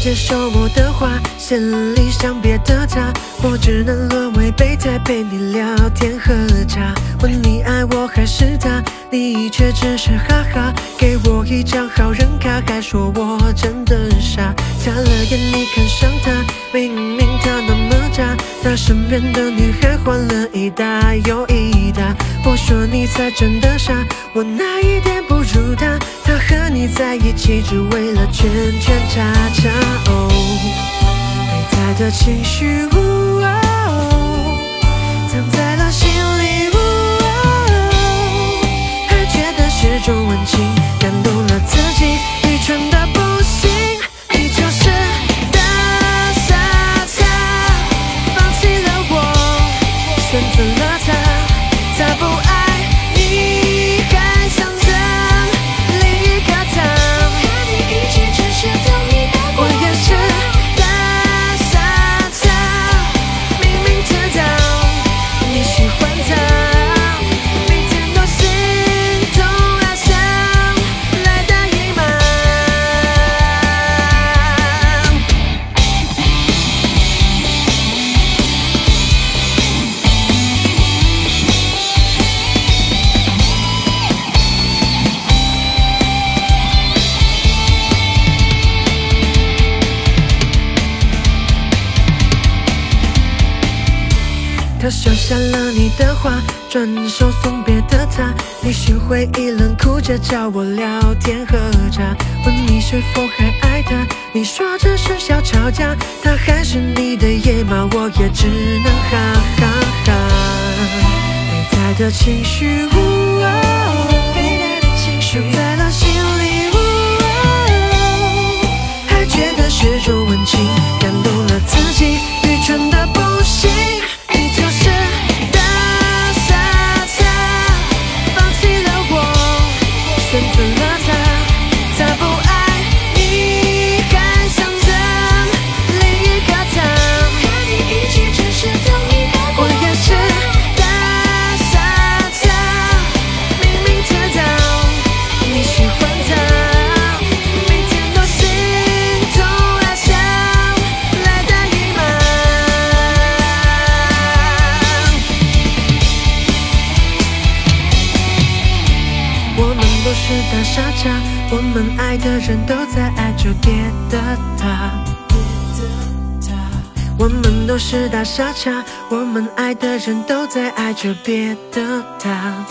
接受我的话，心里想别的他，我只能沦为备胎，陪你聊天喝茶。问你爱我还是他，你却只是哈哈，给我一张好人卡，还说我真的傻。擦了眼你看上他，明明他那么渣，他身边的女孩换了一大又一大。我说你才真的傻，我哪一点不如他？在一起只为了圈圈叉叉。哦，备胎的情绪，藏在了心里，还觉得是种温情，他收下了你的话，转手送别的他。你心灰意冷，哭着找我聊天喝茶，问你是否还爱他。你说只是小吵架，他还是你的野马，我也只能哈哈哈。被他的情绪，是大傻叉，我们爱的人都在爱着别的他。我们都是大傻叉，我们爱的人都在爱着别的他。